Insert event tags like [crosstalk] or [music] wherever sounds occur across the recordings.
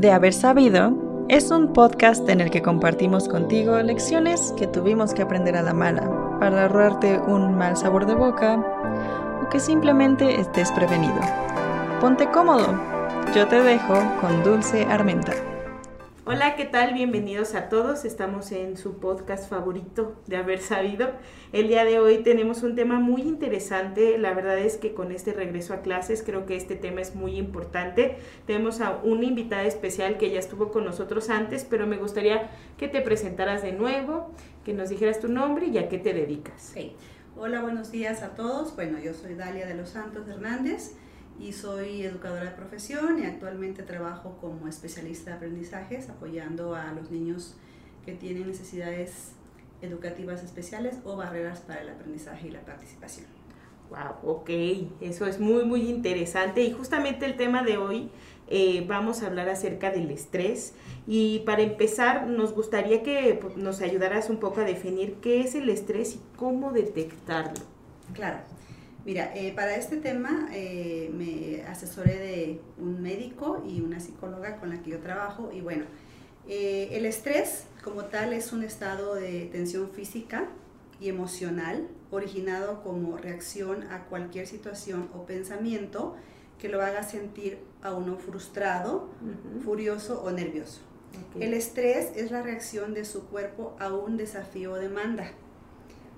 De haber sabido es un podcast en el que compartimos contigo lecciones que tuvimos que aprender a la mala para ahorrarte un mal sabor de boca o que simplemente estés prevenido. Ponte cómodo, yo te dejo con Dulce Armenta. Hola, ¿qué tal? Bienvenidos a todos. Estamos en su podcast favorito de haber sabido. El día de hoy tenemos un tema muy interesante. La verdad es que con este regreso a clases creo que este tema es muy importante. Tenemos a una invitada especial que ya estuvo con nosotros antes, pero me gustaría que te presentaras de nuevo, que nos dijeras tu nombre y a qué te dedicas. Hola, buenos días a todos. Bueno, yo soy Dalia de los Santos Hernández y soy educadora de profesión y actualmente trabajo como especialista de aprendizajes apoyando a los niños que tienen necesidades educativas especiales o barreras para el aprendizaje y la participación. Wow, ok, eso es muy, muy interesante y justamente el tema de hoy eh, vamos a hablar acerca del estrés y para empezar nos gustaría que pues, nos ayudaras un poco a definir qué es el estrés y cómo detectarlo. Claro. Mira, eh, para este tema eh, me asesoré de un médico y una psicóloga con la que yo trabajo y bueno, eh, el estrés como tal es un estado de tensión física y emocional originado como reacción a cualquier situación o pensamiento que lo haga sentir a uno frustrado, furioso o nervioso. El estrés es la reacción de su cuerpo a un desafío o demanda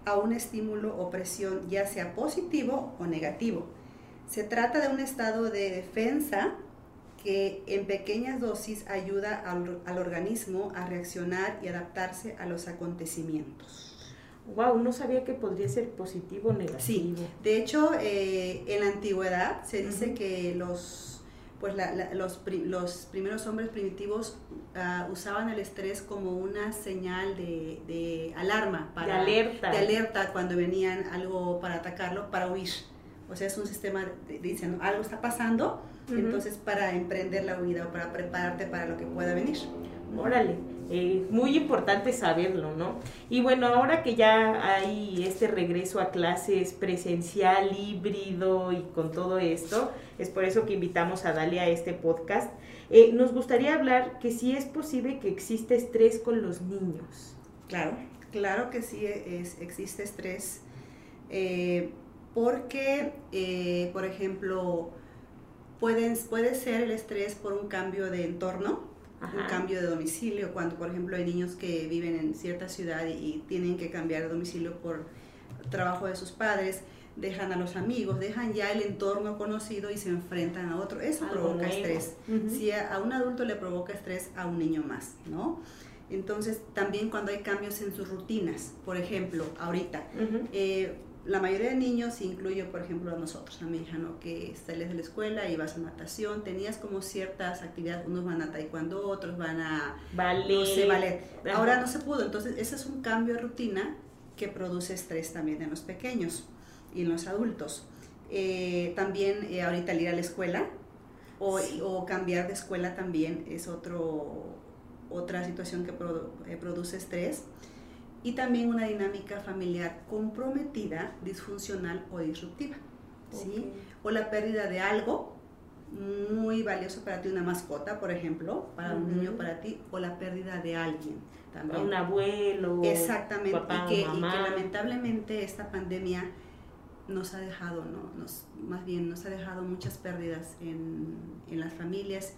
a un estímulo o presión, ya sea positivo o negativo. Se trata de un estado de defensa que en pequeñas dosis ayuda al, organismo a reaccionar y adaptarse a los acontecimiimientos. Wow, no sabía que podría ser positivo o negativo. Sí, de hecho, eh, en la antigüedad se dice que los pues los, los, primeros hombres primitivos ah, usaban el estrés como una señal de, alarma, para, de alerta. de alerta cuando venían algo para atacarlo, para huir. O sea, es un sistema de, diciendo algo está pasando, entonces para emprender la huida o para prepararte para lo que pueda venir. Órale. Eh, muy importante saberlo, ¿no? Y bueno, ahora que ya hay este regreso a clases presencial, híbrido y con todo esto, es por eso que invitamos a Dalia a este podcast. Eh, nos gustaría hablar que si es posible que exista estrés con los niños. Claro, claro que sí es, existe estrés, eh, porque, por ejemplo, pueden, puede ser el estrés por un cambio de entorno, un cambio de domicilio, cuando por ejemplo hay niños que viven en cierta ciudad y, tienen que cambiar de domicilio por trabajo de sus padres, dejan a los amigos, dejan ya el entorno conocido y se enfrentan a otro. Eso provoca estrés. Si a, un adulto le provoca estrés, a un niño más, ¿no? Entonces, también cuando hay cambios en sus rutinas, por ejemplo, ahorita, la mayoría de niños, incluyo por ejemplo a nosotros, a mi hija, ¿no? que sales de la escuela y vas a natación, tenías como ciertas actividades, unos van a taekwondo, otros van a ballet. ballet. Ahora no se pudo, entonces ese es un cambio de rutina que produce estrés también en los pequeños y en los adultos. Eh, también eh, ahorita el ir a la escuela o, o, cambiar de escuela también es otro, otra situación que eh, produce estrés y también una dinámica familiar comprometida, disfuncional o disruptiva. ¿sí? O la pérdida de algo muy valioso para ti, una mascota, por ejemplo, para un niño, para ti, o la pérdida de alguien también. Un abuelo. Exactamente. y, que, y, que, lamentablemente esta pandemia nos ha dejado, ¿no? Nos, más bien nos ha dejado muchas pérdidas en, en las familias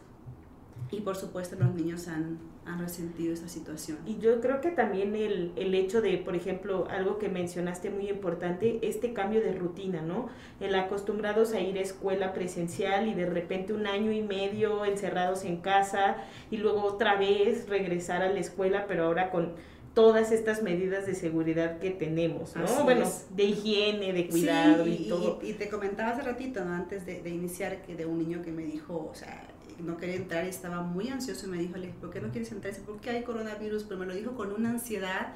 y por supuesto los niños han, han resentido esa situación. Y yo creo que también el, el, hecho de, por ejemplo, algo que mencionaste muy importante, este cambio de rutina, ¿no? El acostumbrados a ir a escuela presencial y de repente un año y medio encerrados en casa y luego otra vez regresar a la escuela, pero ahora con todas estas medidas de seguridad que tenemos, ¿no? bueno, de higiene, de cuidado y, todo. Y, te comentaba hace ratito, ¿no? Antes de, de iniciar, que de un niño que me dijo, o sea, no quería entrar y estaba muy ansioso y me dijo, ¿por qué no quieres entrar? ¿Por qué hay coronavirus? Pero me lo dijo con una ansiedad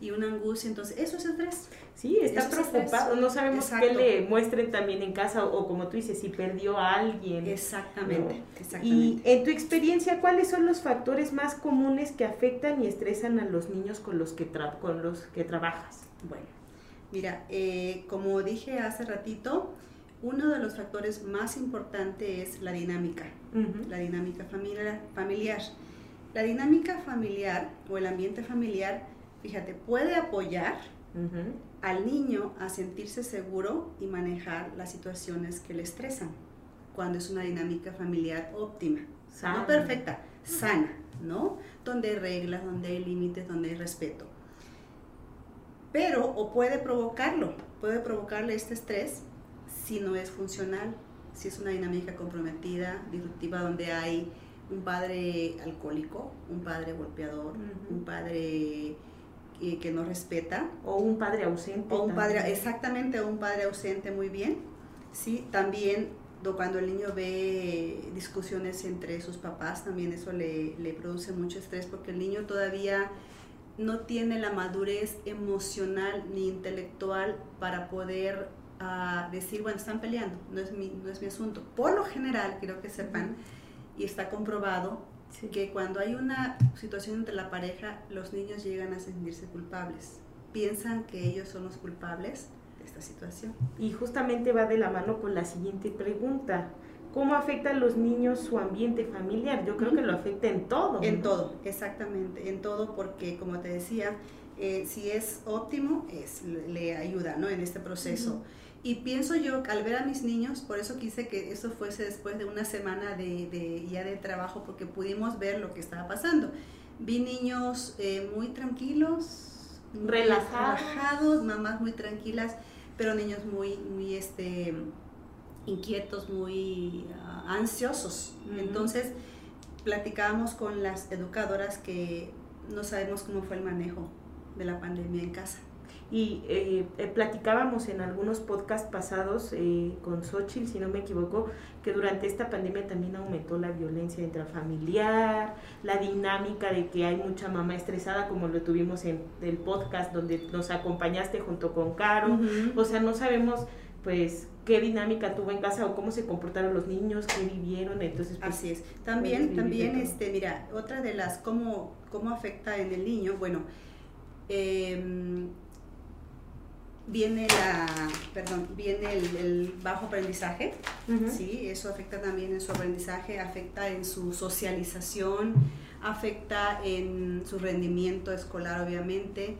y una angustia, entonces eso es estrés. Sí, está preocupado, no sabemos qué le muestren también en casa o, como tú dices, si perdió a alguien. Exactamente, exactamente. Y en tu experiencia, ¿cuáles son los factores más comunes que afectan y estresan a los niños con los que, con los que trabajas? Bueno, mira, eh, como dije hace ratito, Uno de los factores más importantes es la dinámica, la dinámica familiar, familiar. La dinámica familiar o el ambiente familiar, fíjate, puede apoyar al niño a sentirse seguro y manejar las situaciones que le estresan, cuando es una dinámica familiar óptima, no perfecta, sana, ¿no? Donde hay reglas, donde hay límites, donde hay respeto. Pero, o puede provocarlo, puede provocarle este estrés si no es funcional, si es una dinámica comprometida, disruptiva, donde hay un padre alcohólico, un padre golpeador, un padre eh, que no respeta. O un padre ausente. O un padre, exactamente, un padre ausente muy bien. Sí, también cuando el niño ve discusiones entre sus papás, también eso le, le produce mucho estrés porque el niño todavía no tiene la madurez emocional ni intelectual para poder uh, decir, bueno, están peleando, no es, mi, no es mi asunto. Por lo general, quiero que sepan, y está comprobado, que cuando hay una situación entre la pareja, los niños llegan a sentirse culpables. Piensan que ellos son los culpables de esta situación. Y justamente va de la mano con la siguiente pregunta. ¿Cómo afecta a los niños su ambiente familiar? Yo creo que lo afecta en todo. En todo, exactamente, en todo, porque como te decía, eh, si es óptimo, es, le, ayuda ¿no? en este proceso. Y pienso yo, al ver a mis niños, por eso quise que eso fuese después de una semana de, de ya de trabajo, porque pudimos ver lo que estaba pasando. Vi niños eh, muy tranquilos, relajados. relajados, mamás muy tranquilas, pero niños muy, muy este, inquietos, muy ah, ansiosos. Entonces, platicábamos con las educadoras que no sabemos cómo fue el manejo de la pandemia en casa. Y eh, eh, platicábamos en algunos podcasts pasados eh, con Xochitl, si no me equivoco, que durante esta pandemia también aumentó la violencia intrafamiliar, la dinámica de que hay mucha mamá estresada, como lo tuvimos en el podcast donde nos acompañaste junto con Caro. O sea, no sabemos pues qué dinámica tuvo en casa o cómo se comportaron los niños, qué vivieron, entonces pues, así es. También también este mira, otra de las cómo cómo afecta en el niño, bueno, eh, viene la, perdón, viene el, bajo aprendizaje, ¿sí? Eso afecta también en su aprendizaje, afecta en su socialización, afecta en su rendimiento escolar, obviamente.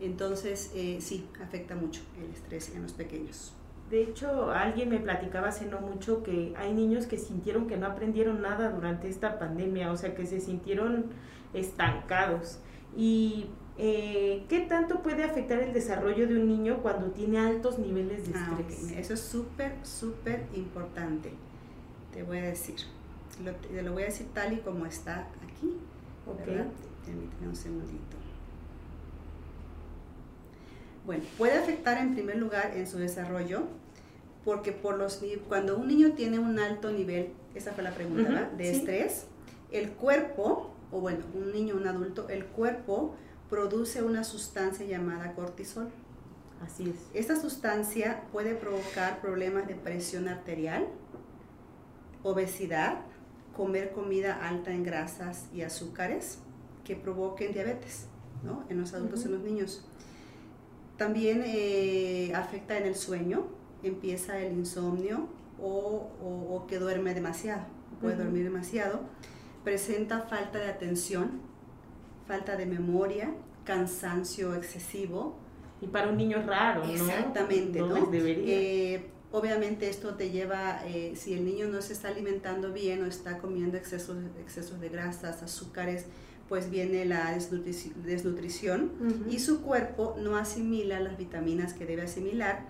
Entonces, eh, sí, afecta mucho el estrés en los pequeños. De hecho, alguien me platicaba hace no mucho que hay niños que sintieron que no aprendieron nada durante esta pandemia, o sea, que se sintieron estancados. Y eh, ¿qué tanto puede afectar el desarrollo de un niño cuando tiene altos niveles de ah, estrés? Eso es súper, súper importante. Te voy a decir. Lo, te lo voy a decir tal y como está aquí. Ok. Permíteme un segundito. Bueno, puede afectar en primer lugar en su desarrollo, porque por los cuando un niño tiene un alto nivel, esa fue la pregunta, De estrés, el cuerpo, o bueno, un niño, un adulto, el cuerpo produce una sustancia llamada cortisol. Así es. Esta sustancia puede provocar problemas de presión arterial, obesidad, comer comida alta en grasas y azúcares que provoquen diabetes ¿no? en los adultos y en los niños. También eh, afecta en el sueño, empieza el insomnio o, que duerme demasiado, puede dormir demasiado. Presenta falta de atención, falta de memoria, cansancio excesivo. Y para un niño raro, ¿no? Exactamente, ¿no? Eh, obviamente esto te lleva, eh, si el niño no se está alimentando bien o está comiendo excesos, excesos de grasas, azúcares, pues viene la desnutrición y su cuerpo no asimila las vitaminas que debe asimilar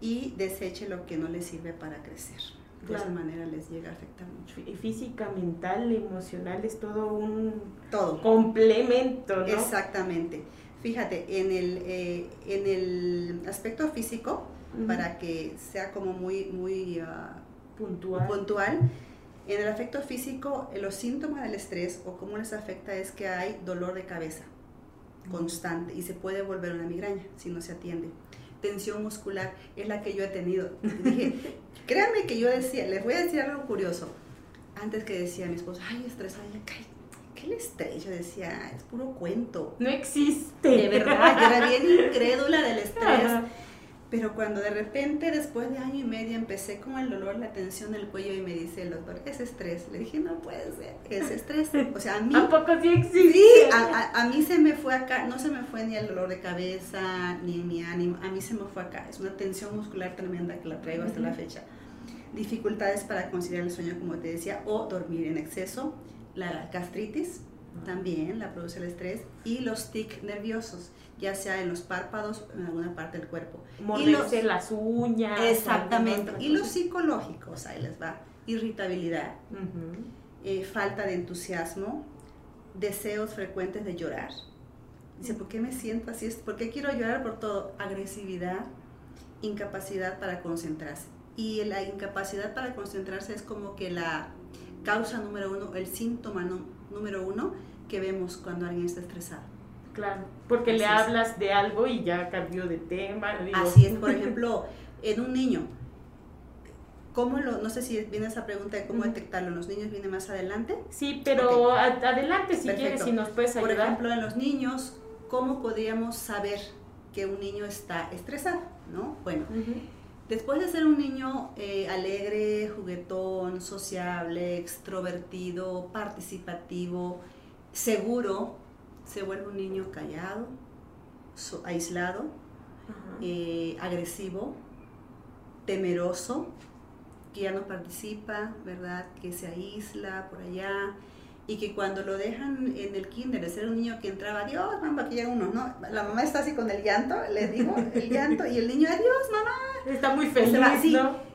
y deseche lo que no le sirve para crecer de esa manera les llega a afectar mucho. Física, mental, emocional, es todo un todo. complemento, ¿no? Exactamente. Fíjate, en el, eh, en el aspecto físico, para que sea como muy, muy ah, puntual. puntual, en el aspecto físico, los síntomas del estrés o cómo les afecta es que hay dolor de cabeza constante y se puede volver una migraña si no se atiende tensión muscular es la que yo he tenido. Dije, [laughs] créanme que yo decía, les voy a decir algo curioso. Antes que decía mi esposo, ay, estresada, ¿qué, ¿qué el estrés? Yo decía, es puro cuento. No existe. De verdad, yo era bien incrédula del estrés. Pero cuando de repente, después de año y medio, empecé con el dolor, la tensión del cuello y me dice el doctor, es estrés. Le dije, no puede ser, es estrés. O sea, a mí... [laughs] ¿A poco sí existe? Sí, a, a, mí se me fue acá, no se me fue ni el dolor de cabeza, ni mi ánimo, a mí se me fue acá. Es una tensión muscular tremenda que la traigo hasta la fecha. Dificultades para conciliar el sueño, como te decía, o dormir en exceso. La gastritis, también la produce el estrés. Y los tics nerviosos ya sea en los párpados o en alguna parte del cuerpo. Morderse las uñas. Exactamente. Y los psicológicos, ahí les va. Irritabilidad, eh, falta de entusiasmo, deseos frecuentes de llorar. Dice, ¿por qué me siento así? ¿Por qué quiero llorar por todo? Agresividad, incapacidad para concentrarse. Y la incapacidad para concentrarse es como que la causa número uno, el síntoma número uno que vemos cuando alguien está estresado. Claro, porque le hablas de algo y ya cambió de tema. Así es, por [laughs] ejemplo, en un niño, ¿cómo lo, no sé si viene esa pregunta de cómo detectarlo, ¿los niños viene más adelante? Sí, pero adelante si quieres, si nos puedes ayudar. Por ejemplo, en los niños, ¿cómo podríamos saber que un niño está estresado? ¿no? Bueno, después de ser un niño eh, alegre, juguetón, sociable, extrovertido, participativo, seguro, se vuelve un niño callado, aislado, eh, agresivo, temeroso, que ya no participa, ¿verdad? Que se aísla por allá y que cuando lo dejan en el kinder de ser un niño que entraba, Dios, mamá, aquí llega uno, ¿no? La mamá está así con el llanto, le digo, el [laughs] llanto, y el niño, adiós, mamá. Está muy feliz, ¿no?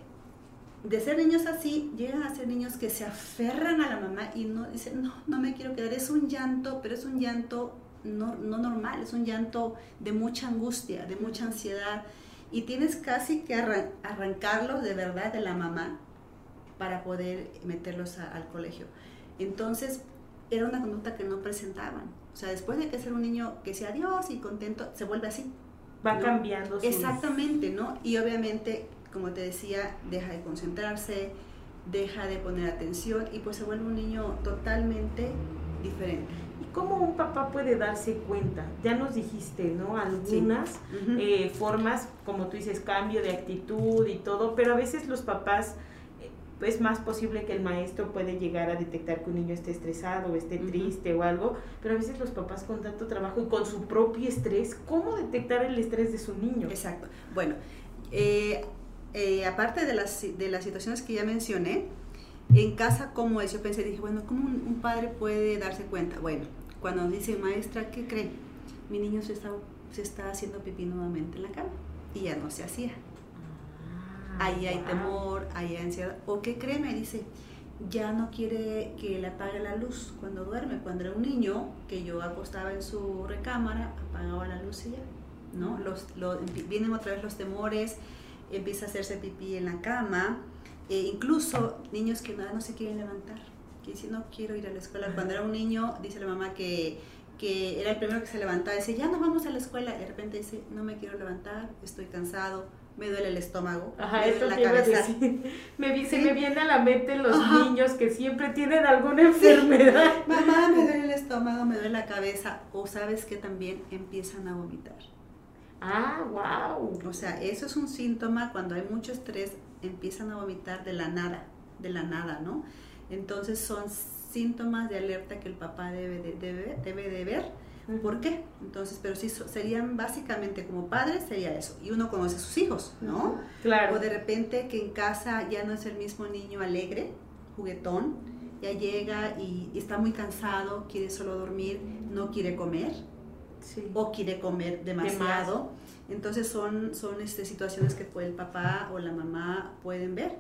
de ser niños así, llegan a ser niños que se aferran a la mamá y no dicen, no, no me quiero quedar. Es un llanto, pero es un llanto no, no normal, es un llanto de mucha angustia, de mucha ansiedad. Y tienes casi que arrancarlos de verdad de la mamá para poder meterlos al colegio. Entonces, era una conducta que no presentaban. O sea, después de que ser un niño que sea Dios y contento, se vuelve así. Va cambiando. Exactamente, ¿no? Y obviamente como te decía, deja de concentrarse, deja de poner atención y pues se vuelve un niño totalmente diferente. ¿Y cómo un papá puede darse cuenta? Ya nos dijiste, ¿no? Algunas eh, formas, como tú dices, cambio de actitud y todo, pero a veces los papás es más posible que el maestro puede llegar a detectar que un niño esté estresado o esté triste o algo, pero a veces los papás con tanto trabajo y con su propio estrés, ¿cómo detectar el estrés de su niño? Exacto. Bueno, eh, eh, aparte de las, de las situaciones que ya mencioné, en casa, ¿cómo es? Yo pensé, dije, bueno, ¿cómo un, padre puede darse cuenta? Bueno, cuando dice, maestra, ¿qué cree? Mi niño se está, se está haciendo pipí nuevamente en la cama y ya no se hacía. Ah, ahí hay temor, ahí hay ansiedad. ¿O qué cree? Me dice, ya no quiere que le apague la luz cuando duerme. Cuando era un niño, que yo acostaba en su recámara, apagaba la luz y ya. ¿no? Los, vienen otra vez los temores, empieza a hacerse pipí en la cama, e incluso niños que nada no se quieren levantar, que dicen no quiero ir a la escuela. Cuando era un niño, dice la mamá que, que era el primero que se levantaba, dice ya no vamos a la escuela, y de repente dice no me quiero levantar, estoy cansado, me duele el estómago, Ajá, me duele la cabeza. [laughs] Me, Se me viene a la mente los niños que siempre tienen alguna enfermedad. [laughs] Mamá, me duele el estómago, me duele la cabeza, o sabes que también empiezan a vomitar. Ah, wow. O sea, eso es un síntoma cuando hay mucho estrés, empiezan a vomitar de la nada, de la nada, ¿no? Entonces son síntomas de alerta que el papá debe de, debe, debe de ver. ¿Por qué? Entonces, pero sí serían básicamente como padres sería eso. Y uno conoce a sus hijos, ¿no? Claro. O de repente que en casa ya no es el mismo niño alegre, juguetón, ya llega y, está muy cansado, quiere solo dormir, no quiere comer o quiere comer demasiado. Entonces son, son este, situaciones que el papá o la mamá pueden ver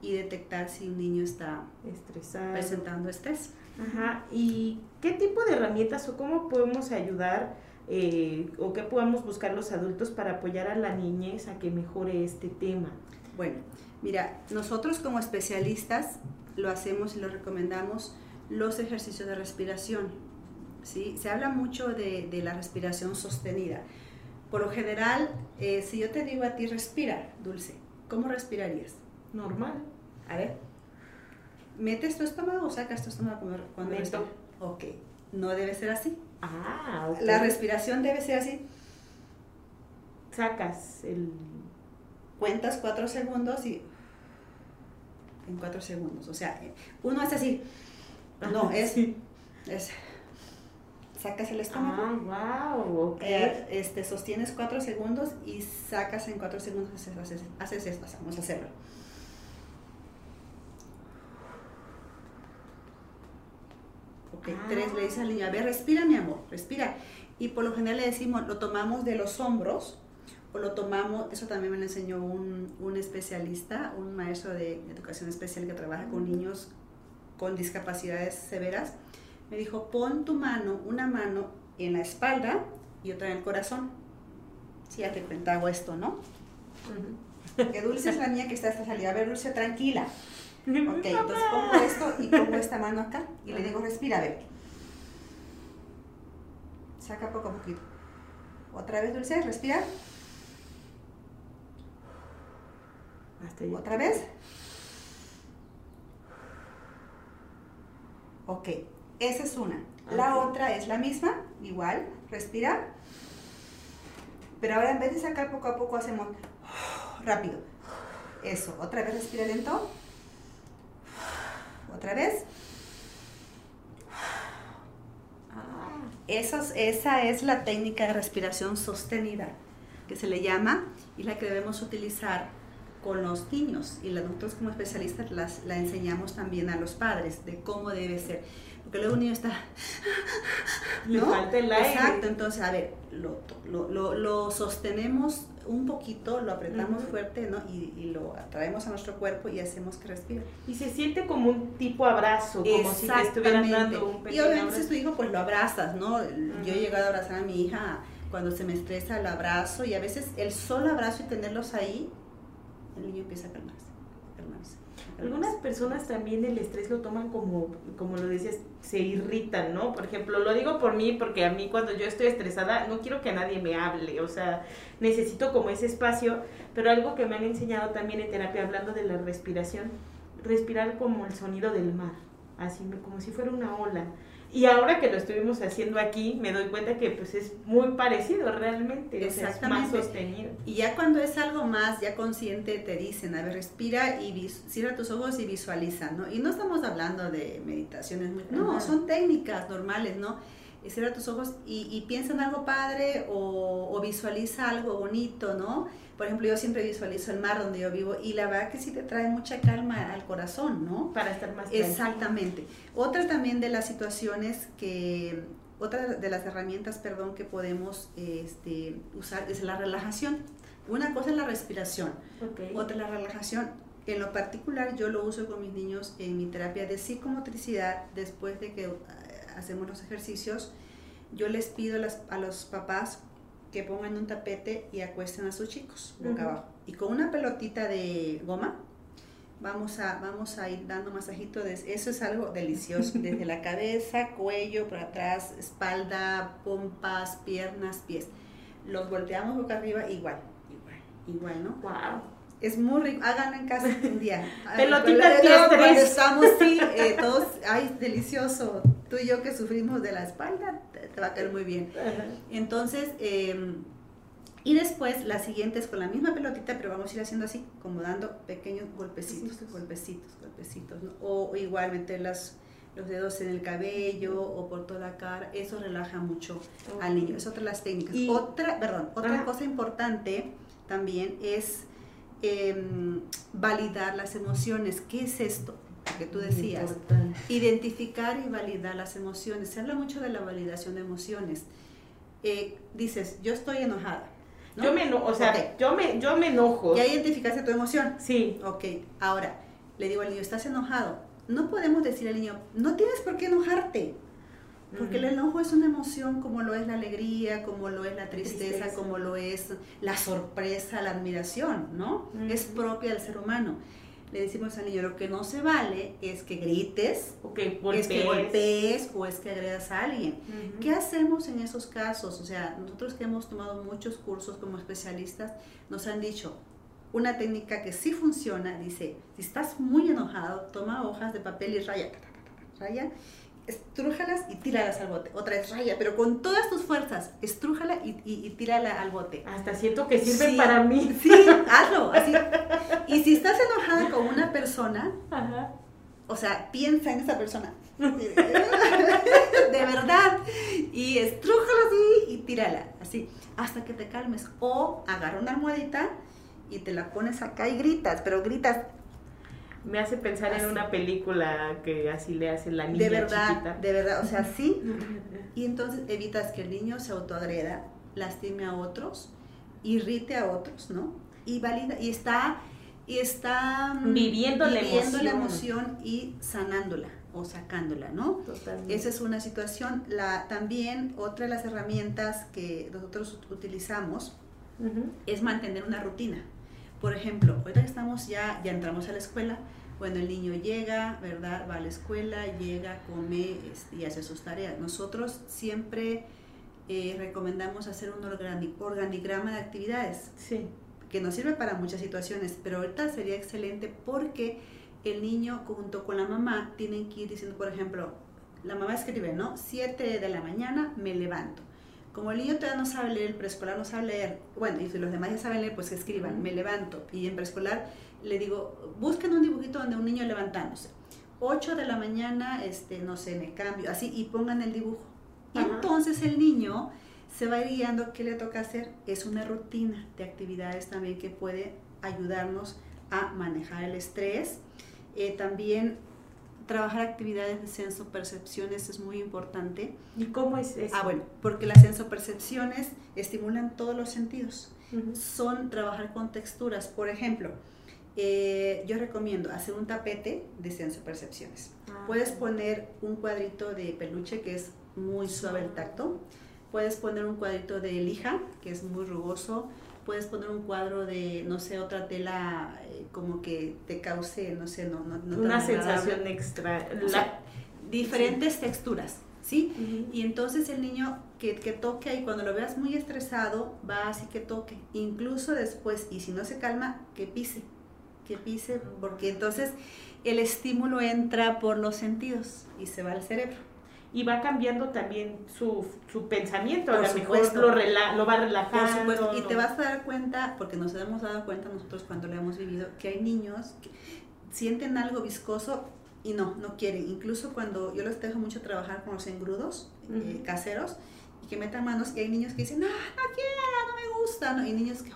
y detectar si un niño está estresado, presentando estrés. Ajá. ¿Y qué tipo de herramientas o cómo podemos ayudar eh, o qué podemos buscar los adultos para apoyar a la niñez a que mejore este tema? Bueno, mira, nosotros como especialistas lo hacemos y lo recomendamos los ejercicios de respiración ¿sí? Se habla mucho de, la respiración sostenida. Por lo general, eh, si yo te digo a ti respira, Dulce, ¿cómo respirarías? Normal. A ver. ¿Metes tu estómago o sacas tu estómago cuando, Meto. Ok, no debe ser así. Ah, La respiración debe ser así. sacas el... Cuentas cuatro segundos y en cuatro segundos. O sea, uno hace así. No, es, es sacas el estómago. Ah, wow, eh, este, sostienes cuatro segundos y sacas en cuatro segundos, haces, haces, haces esto, vamos a hacerlo. Ok, tres, le dices al niño, a ver, respira mi amor, respira. Y por lo general le decimos, lo tomamos de los hombros o lo tomamos, eso también me lo enseñó un, un especialista, un maestro de educación especial que trabaja con niños con discapacidades severas me dijo, pon tu mano, una mano en la espalda y otra en el corazón. Si ya te cuenta, hago esto, ¿no? Que Dulce es la mía que está esta salida. A ver, Dulce, tranquila. Ok, entonces pongo esto y pongo esta [laughs] mano acá y le digo, respira, a ver. Saca poco a poquito. Otra vez, Dulce, respira. Otra vez. Ok, esa es una. La otra es la misma, igual, respira. Pero ahora en vez de sacar poco a poco hacemos [sighs] rápido. Eso, otra vez respira lento. Otra vez. esa es la técnica de respiración sostenida que se le llama y la que debemos utilizar con los niños. Y nosotros como especialistas las, la enseñamos también a los padres de cómo debe ser porque luego un niño está... Le falta el aire. Exacto, entonces, a ver, lo, lo, lo, sostenemos un poquito, lo apretamos fuerte, ¿no? Y, y, lo atraemos a nuestro cuerpo y hacemos que respire. Y se siente como un tipo abrazo, como si te estuvieran dando un pequeño Y obviamente si tu hijo, pues lo abrazas, ¿no? Yo he llegado a abrazar a mi hija cuando se me estresa, lo abrazo y a veces el solo abrazo y tenerlos ahí, el niño empieza a calmarse. Algunas personas también el estrés lo toman como, como lo decías, se irritan, ¿no? Por ejemplo, lo digo por mí porque a mí cuando yo estoy estresada no quiero que nadie me hable, o sea, necesito como ese espacio, pero algo que me han enseñado también en terapia hablando de la respiración, respirar como el sonido del mar, así como si fuera una ola. Y ahora que lo estuvimos haciendo aquí, me doy cuenta que pues es muy parecido realmente, Exactamente. es más sostenido. Y ya cuando es algo más, ya consciente, te dicen, a ver, respira y cierra tus ojos y visualiza, ¿no? Y no estamos hablando de meditaciones, muy, no, son técnicas normales, ¿no? cierra tus ojos y, piensa en algo padre o, o, visualiza algo bonito, ¿no? Por ejemplo, yo siempre visualizo el mar donde yo vivo y la verdad que sí te trae mucha calma al corazón, ¿no? Para estar más Exactamente. Otra también de las situaciones que, otra de las herramientas, perdón, que podemos este, usar es la relajación. Una cosa es la respiración, otra es la relajación. En lo particular, yo lo uso con mis niños en mi terapia de psicomotricidad después de que hacemos los ejercicios, yo les pido a, los papás que pongan un tapete y acuesten a sus chicos boca abajo. Y con una pelotita de goma vamos a, vamos a ir dando masajito. De, eso es algo delicioso. [laughs] Desde la cabeza, cuello, por atrás, espalda, pompas, piernas, pies. Los volteamos boca arriba igual, igual, igual, ¿no? Wow. Es muy rico. Háganlo en casa un día. [laughs] Pelotita de estamos, sí, eh, todos, ay, delicioso. Tú y yo que sufrimos de la espalda, te, va a caer muy bien. Entonces, em, y después la siguiente es con la misma pelotita, pero vamos a ir haciendo así, como dando pequeños golpecitos, golpecitos, golpecitos. O, igual meter las, los dedos en el cabello o por toda la cara. Eso relaja mucho al niño. Es otra de las técnicas. Y, otra, perdón, otra cosa importante también es Em, validar las emociones. ¿Qué es esto? Que tú decías. Identificar y validar las emociones. Se habla mucho de la validación de emociones. Eh, dices, yo estoy enojada. Yo me enojo, o sea, yo, me, yo me enojo. ¿Ya identificaste tu emoción? Sí. Ok, ahora, le digo al niño, ¿estás enojado? No podemos decir al niño, no tienes por qué enojarte. Porque el enojo es una emoción como lo es la alegría, como lo es la tristeza, como lo es la sorpresa, la admiración, ¿no? Es propia del ser humano. Le decimos al niño, lo que no se vale es que grites, o que es que golpees o es que agredas a alguien. ¿Qué hacemos en esos casos? O sea, nosotros que hemos tomado muchos cursos como especialistas, nos han dicho, una técnica que sí funciona, dice, si estás muy enojado, toma hojas de papel y raya, raya estrújalas y tíralas al bote. Otra vez raya, pero con todas tus fuerzas, estrújala y, y, tírala al bote. Hasta siento que sirve para mí. Sí, hazlo, así. Y si estás enojada con una persona, o sea, piensa en esa persona. [laughs] de verdad. Y estrújala así y tírala, así, hasta que te calmes. O agarra una almohadita y te la pones acá y gritas, pero gritas me hace pensar en una película que así le hace la niña De verdad, de verdad, o sea, sí. [laughs] Y entonces evitas que el niño se autoagreda, lastime a otros, irrite a otros, ¿no? Y valida, y está, y está mm, viviendo, la, emoción. la emoción y sanándola o sacándola, ¿no? Totalmente. Esa es una situación. La, también otra de las herramientas que nosotros utilizamos es mantener una rutina. Por ejemplo, ahorita que estamos ya, ya entramos a la escuela, bueno, el niño llega, ¿verdad? Va a la escuela, llega, come este, y hace sus tareas. Nosotros siempre eh, recomendamos hacer un organigrama de actividades. Sí. Que nos sirve para muchas situaciones, pero ahorita sería excelente porque el niño junto con la mamá tienen que ir diciendo, por ejemplo, la mamá escribe, ¿no? 7 de la mañana me levanto. Como el niño todavía no sabe leer, el preescolar no sabe leer, bueno, y si los demás ya saben leer, pues escriban, me levanto. Y en preescolar le digo, busquen un dibujito donde un niño levantándose. 8 de la mañana, este, no sé, me cambio, así, y pongan el dibujo. Y entonces el niño se va guiando qué le toca hacer. Es una rutina de actividades también que puede ayudarnos a manejar el estrés. Eh, también trabajar actividades de senso-percepciones es muy importante. ¿Y cómo es eso? Ah, bueno, porque las senso-percepciones estimulan todos los sentidos. Son trabajar con texturas. Por ejemplo, eh, yo recomiendo hacer un tapete de senso-percepciones. Ah. Puedes poner un cuadrito de peluche que es muy suave el tacto. Puedes poner un cuadrito de lija, que es muy rugoso puedes poner un cuadro de, no sé, otra tela eh, como que te cause, no sé, no, no, Una sensación extra. diferentes texturas, ¿sí? Y entonces el niño que, que toque y cuando lo veas muy estresado, va así que toque. Incluso después, y si no se calma, que pise, que pise, porque entonces el estímulo entra por los sentidos y se va al cerebro y va cambiando también su, su pensamiento, a lo mejor lo, lo va relajando. Y te vas a dar cuenta, porque nos hemos dado cuenta nosotros cuando lo hemos vivido, que hay niños que sienten algo viscoso y no, no quieren. Incluso cuando yo les dejo mucho trabajar con los engrudos eh, caseros y que metan manos, y hay niños que dicen, no, no quiero, no me gusta, y niños que,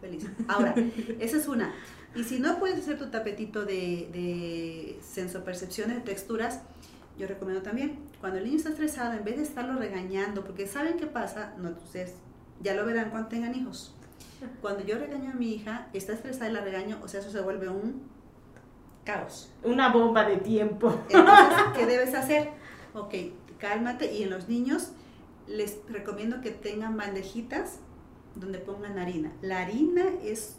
feliz. Ahora, [laughs] esa es una. Y si no puedes hacer tu tapetito de, de sensopercepciones, de texturas, yo recomiendo también, cuando el niño está estresado, en vez de estarlo regañando, porque saben qué pasa, no, ustedes ya lo verán cuando tengan hijos. Cuando yo regaño a mi hija, está estresada y la regaño, o sea, eso se vuelve un caos. Una bomba de tiempo. Entonces, [laughs] ¿qué debes hacer? Ok, cálmate. Y en los niños les recomiendo que tengan bandejitas donde pongan harina. La harina es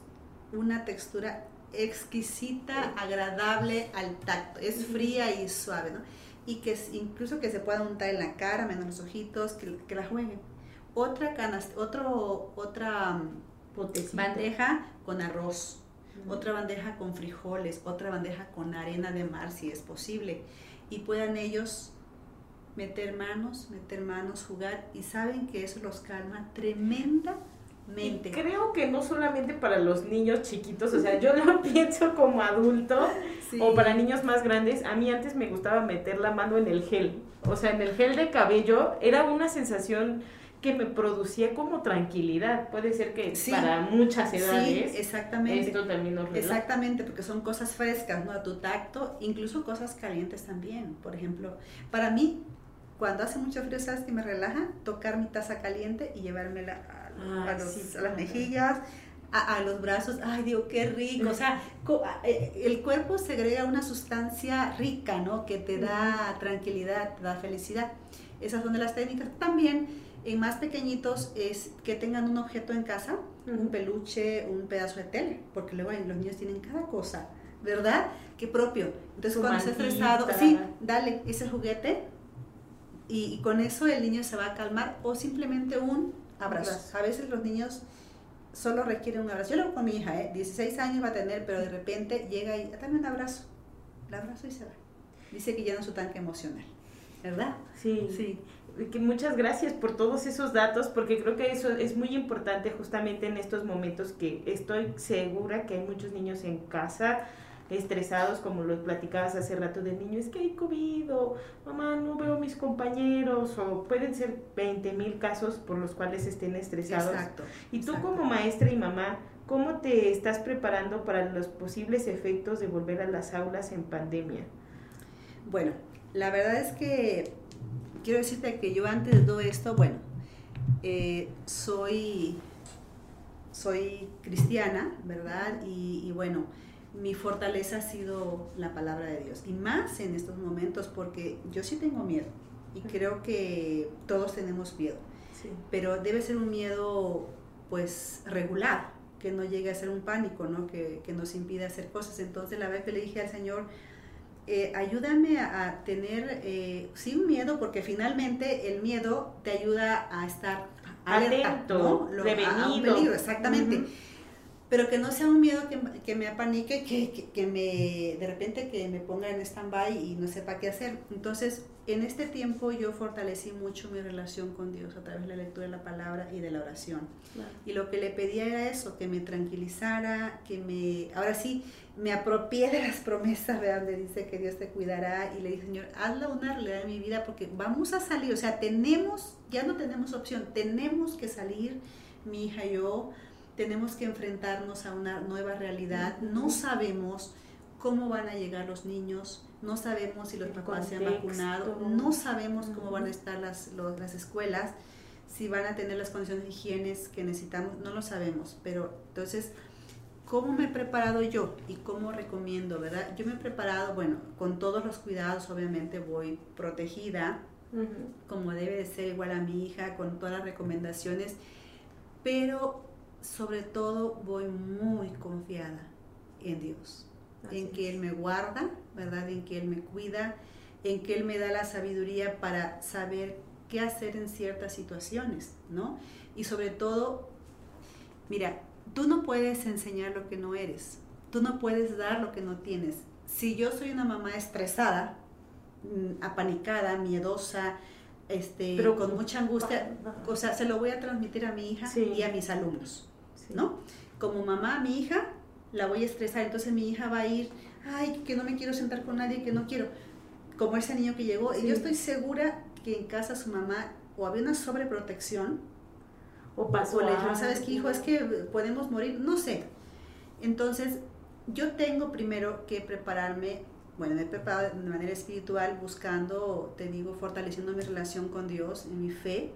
una textura exquisita, agradable al tacto. Es fría y suave, ¿no? Y que incluso que se pueda untar en la cara, menos los ojitos, que, que la jueguen. Otra canasta, otro, otra mm, bandeja con arroz, otra bandeja con frijoles, otra bandeja con arena de mar si es posible. Y puedan ellos meter manos, meter manos, jugar y saben que eso los calma tremenda creo que no solamente para los niños chiquitos, o sea, yo lo [laughs] pienso como adulto o para niños más grandes. A mí antes me gustaba meter la mano en el gel, o sea, en el gel de cabello era una sensación que me producía como tranquilidad. Puede ser que para muchas edades sí, exactamente. esto también nos Exactamente, porque son cosas frescas, ¿no? A tu tacto, incluso cosas calientes también. Por ejemplo, para mí, cuando hace mucho frío, ¿sabes que me relaja? Tocar mi taza caliente y llevármela a, las mejillas, a, los brazos, ay Dios, qué rico, o sea, eh, el cuerpo segrega una sustancia rica, ¿no? Que te da tranquilidad, te da felicidad. Esas son de las técnicas. También en más pequeñitos es que tengan un objeto en casa, un peluche, un pedazo de tele, porque luego los niños tienen cada cosa, ¿verdad? Que propio. Entonces cuando esté estresado, sí, dale ese juguete y, y, con eso el niño se va a calmar o simplemente un abrazo. A veces los niños solo requieren un abrazo. Yo lo hago con mi hija, ¿eh? 16 años va a tener, pero de repente llega y dame un abrazo. El abrazo y se va. Dice que ya no es su tanque emocional. ¿verdad? Sí. Sí. Que muchas gracias por todos esos datos, porque creo que eso es muy importante justamente en estos momentos que estoy segura que hay muchos niños en casa estresados, como lo platicabas hace rato del niño, es que hay COVID, o mamá, no veo mis compañeros, o pueden ser 20 mil casos por los cuales estén estresados. Exacto. Y tú como maestra y mamá, ¿cómo te estás preparando para los posibles efectos de volver a las aulas en pandemia? Bueno, la verdad es que quiero decirte que yo antes de todo esto, bueno, eh, soy, soy cristiana, ¿verdad? y bueno, mi fortaleza ha sido la palabra de Dios. Y más en estos momentos porque yo sí tengo miedo. Y creo que todos tenemos miedo. Pero debe ser un miedo pues regular, que no llegue a ser un pánico, ¿no? Que, nos impide hacer cosas. Entonces la vez que le dije al Señor, eh, ayúdame a, tener, eh, sí, un miedo, porque finalmente el miedo te ayuda a estar atento, ¿no? prevenido. exactamente pero que no sea un miedo que, que me apanique, que, que, me, de repente que me ponga en stand-by y no sepa qué hacer. Entonces, en este tiempo yo fortalecí mucho mi relación con Dios a través de la lectura de la palabra y de la oración. Y lo que le pedía era eso, que me tranquilizara, que me, ahora sí, me apropié de las promesas, de donde dice que Dios te cuidará. Y le dije, Señor, hazla una realidad en mi vida porque vamos a salir, o sea, tenemos, ya no tenemos opción, tenemos que salir, mi hija y yo, tenemos que enfrentarnos a una nueva realidad. No sabemos cómo van a llegar los niños, no sabemos si los papás se han vacunado, no sabemos cómo van a estar las, las escuelas, si van a tener las condiciones de higiene que necesitamos, no lo sabemos. Pero entonces, ¿cómo me he preparado yo y cómo recomiendo, verdad? Yo me he preparado, bueno, con todos los cuidados, obviamente voy protegida, como debe de ser igual a mi hija, con todas las recomendaciones, pero sobre todo voy muy confiada en Dios, en que Él me guarda, ¿verdad? En que Él me cuida, en que Él me da la sabiduría para saber qué hacer en ciertas situaciones, ¿no? Y sobre todo, mira, tú no puedes enseñar lo que no eres, tú no puedes dar lo que no tienes. Si yo soy una mamá estresada, mm, apanicada, miedosa, este, Pero, con mucha angustia, o sea, se lo voy a transmitir a mi hija y a mis alumnos. ¿No? Como mamá, mi hija, la voy a estresar, entonces mi hija va a ir, ay, que no me quiero sentar con nadie, que no quiero, como ese niño que llegó, y yo estoy segura que en casa su mamá o había una sobreprotección, o pasó, o le dijeron, ¿sabes qué, hijo? Es que podemos morir, no sé. Entonces, yo tengo primero que prepararme, bueno, me he preparado de manera espiritual, buscando, te digo, fortaleciendo mi relación con Dios, en mi fe,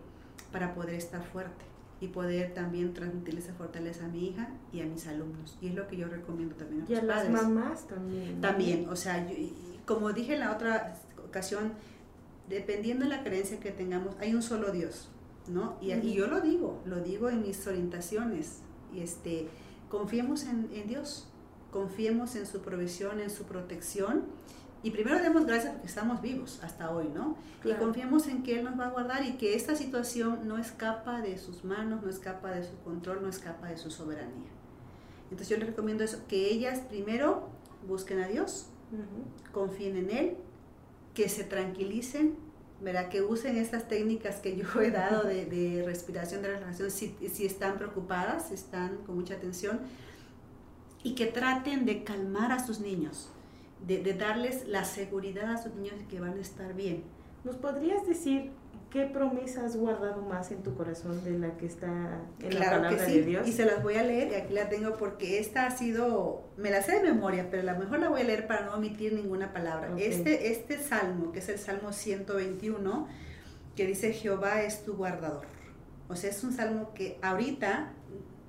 para poder estar fuerte y poder también transmitir esa fortaleza a mi hija y a mis alumnos. Y es lo que yo recomiendo también a y a las mamás también. También, o sea, como dije en la otra ocasión, dependiendo de la creencia que tengamos, hay un solo Dios, ¿no? Y, y yo lo digo, lo digo en mis orientaciones, y este, confiemos en, en Dios, confiemos en su provisión, en su protección, y primero demos gracias porque estamos vivos hasta hoy, ¿no? Y confiemos en que Él nos va a guardar y que esta situación no escapa de sus manos, no escapa de su control, no escapa de su soberanía. Entonces yo les recomiendo eso, que ellas primero busquen a Dios, confíen en Él, que se tranquilicen, ¿verdad? que usen estas técnicas que yo he dado de, respiración, de relajación, si, si están preocupadas, si están con mucha atención, y que traten de calmar a sus niños de, darles la seguridad a sus niños de que van a estar bien. ¿Nos podrías decir qué promesa has guardado más en tu corazón de la que está en la palabra de Dios? Y se las voy a leer, y aquí la tengo porque esta ha sido, me la sé de memoria, pero a lo mejor la voy a leer para no omitir ninguna palabra. Este, este salmo, que es el Salmo 121, que dice Jehová es tu guardador. O sea, es un salmo que ahorita,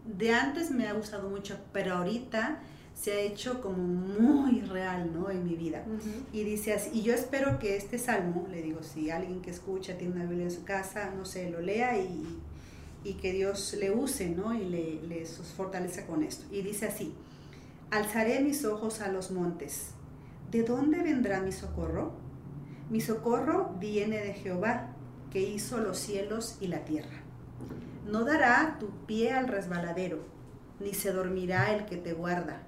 de antes me ha gustado mucho, pero ahorita se ha hecho como muy real, ¿no? En mi vida. Y dice así, y yo espero que este salmo, le digo, si alguien que escucha tiene una Biblia en su casa, no sé, lo lea y, y que Dios le use, ¿no? Y le, le fortaleza con esto. Y dice así, alzaré mis ojos a los montes. ¿De dónde vendrá mi socorro? Mi socorro viene de Jehová, que hizo los cielos y la tierra. No dará tu pie al resbaladero, ni se dormirá el que te guarda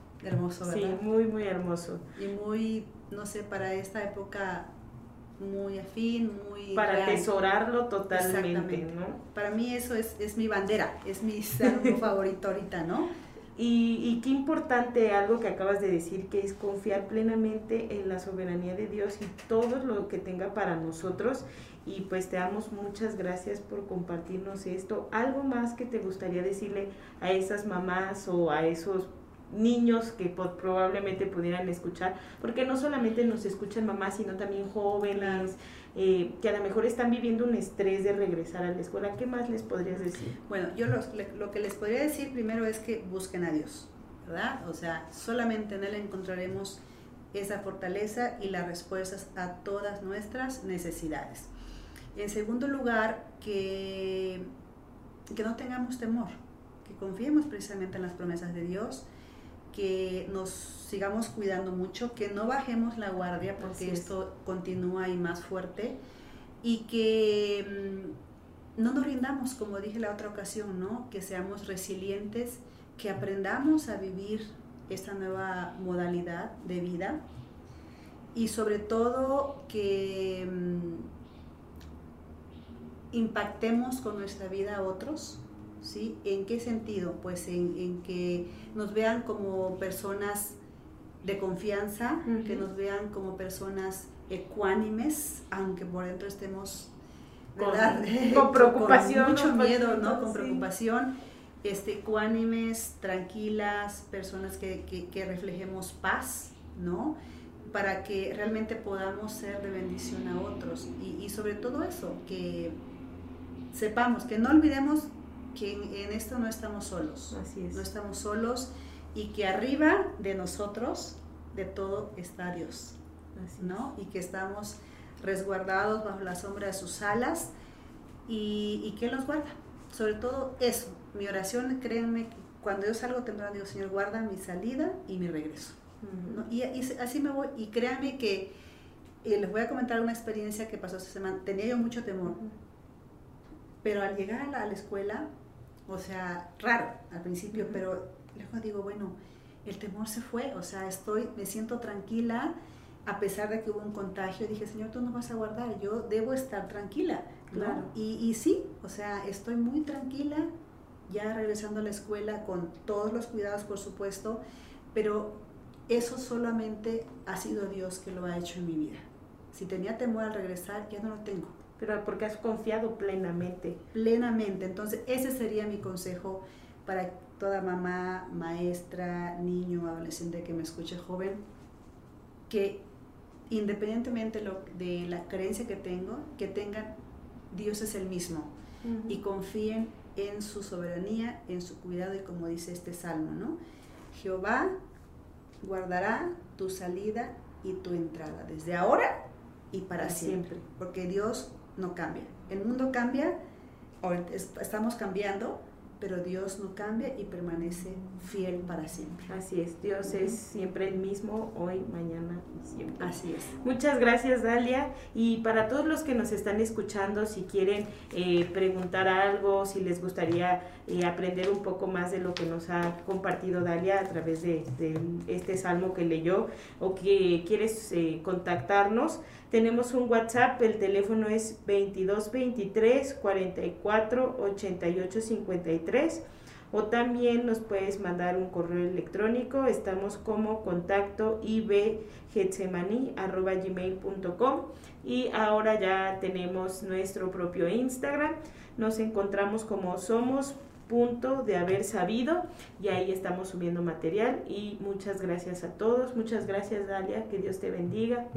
Hermoso, ¿verdad? Sí, muy, muy hermoso. Y muy, no sé, para esta época muy afín, muy... Para real. atesorarlo totalmente. ¿no? Para mí eso es, es mi bandera, es mi [laughs] salmo favorito ahorita, ¿no? Y, y qué importante algo que acabas de decir, que es confiar plenamente en la soberanía de Dios y todo lo que tenga para nosotros. Y pues te damos muchas gracias por compartirnos esto. ¿Algo más que te gustaría decirle a esas mamás o a esos niños que probablemente pudieran escuchar? Porque no solamente nos escuchan mamás, sino también jóvenes eh, que a lo mejor están viviendo un estrés de regresar a la escuela. ¿Qué más les podrías decir? Bueno, yo le- lo que les podría decir primero es que busquen a Dios, ¿verdad? O sea, solamente en Él encontraremos esa fortaleza y las respuestas a todas nuestras necesidades. En segundo lugar, que, que no tengamos temor, que confiemos precisamente en las promesas de Dios, que nos sigamos cuidando mucho, que no bajemos la guardia porque es. esto continúa y más fuerte y que mm, no nos rindamos, como dije la otra ocasión, ¿no? Que seamos resilientes, que aprendamos a vivir esta nueva modalidad de vida y sobre todo que mm, impactemos con nuestra vida a otros, ¿sí? ¿En qué sentido? Pues en, en que nos vean como personas de confianza, que nos vean como personas ecuánimes, aunque por dentro estemos Con- ¿verdad? [laughs] [laughs] con preocupación, con mucho miedo, ¿no? Con preocupación, este, ecuánimes, tranquilas, personas que, que, que reflejemos paz, ¿no? Para que realmente podamos ser de bendición a otros. Y, y sobre todo eso, que sepamos, que no olvidemos que en, en esto no estamos solos Así es. no estamos solos y que arriba de nosotros, de todo, está Dios, Así es. ¿no? Y que estamos resguardados bajo la sombra de sus alas y, y que Él nos guarda. Sobre todo eso, mi oración, créanme, cuando yo salgo temprano digo, Señor, guarda mi salida y mi regreso. ¿no? Y, y así me voy. Y créanme que eh, les voy a comentar una experiencia que pasó esta semana. Tenía yo mucho temor, pero al llegar a la, a la escuela, o sea, raro al principio, pero luego digo, bueno, el temor se fue, o sea, estoy, me siento tranquila, a pesar de que hubo un contagio, dije, Señor, tú no vas a guardar, yo debo estar tranquila, ¿no? Claro. Y, y sí, o sea, estoy muy tranquila, ya regresando a la escuela con todos los cuidados, por supuesto, pero eso solamente ha sido Dios que lo ha hecho en mi vida. Si tenía temor al regresar, ya no lo tengo Pero porque has confiado plenamente. plenamente. Entonces, ese sería mi consejo para toda mamá, maestra, niño, adolescente que me escuche joven, que independientemente de la creencia que tengo, que tengan, Dios es el mismo y confíen en su soberanía, en su cuidado y como dice este salmo, ¿no? Jehová guardará tu salida y tu entrada, desde ahora y para Para siempre siempre. porque Dios no cambia. El mundo cambia, es- estamos cambiando, pero Dios no cambia y permanece fiel para siempre. Así es, Dios es siempre el mismo, hoy, mañana y siempre. Así es. Muchas gracias, Dalia. Y para todos los que nos están escuchando, si quieren eh, preguntar algo, si les gustaría eh, aprender un poco más de lo que nos ha compartido Dalia a través de, de este salmo que leyó, o que quieres eh, contactarnos, tenemos un WhatsApp, el teléfono es 2223 44 88 53 o también nos puedes mandar un correo electrónico, estamos como contacto ibgetsemani.gmail.com y ahora ya tenemos nuestro propio Instagram, nos encontramos como somos punto de haber sabido. Y ahí estamos subiendo material. Y muchas gracias a todos, muchas gracias Dalia, que Dios te bendiga.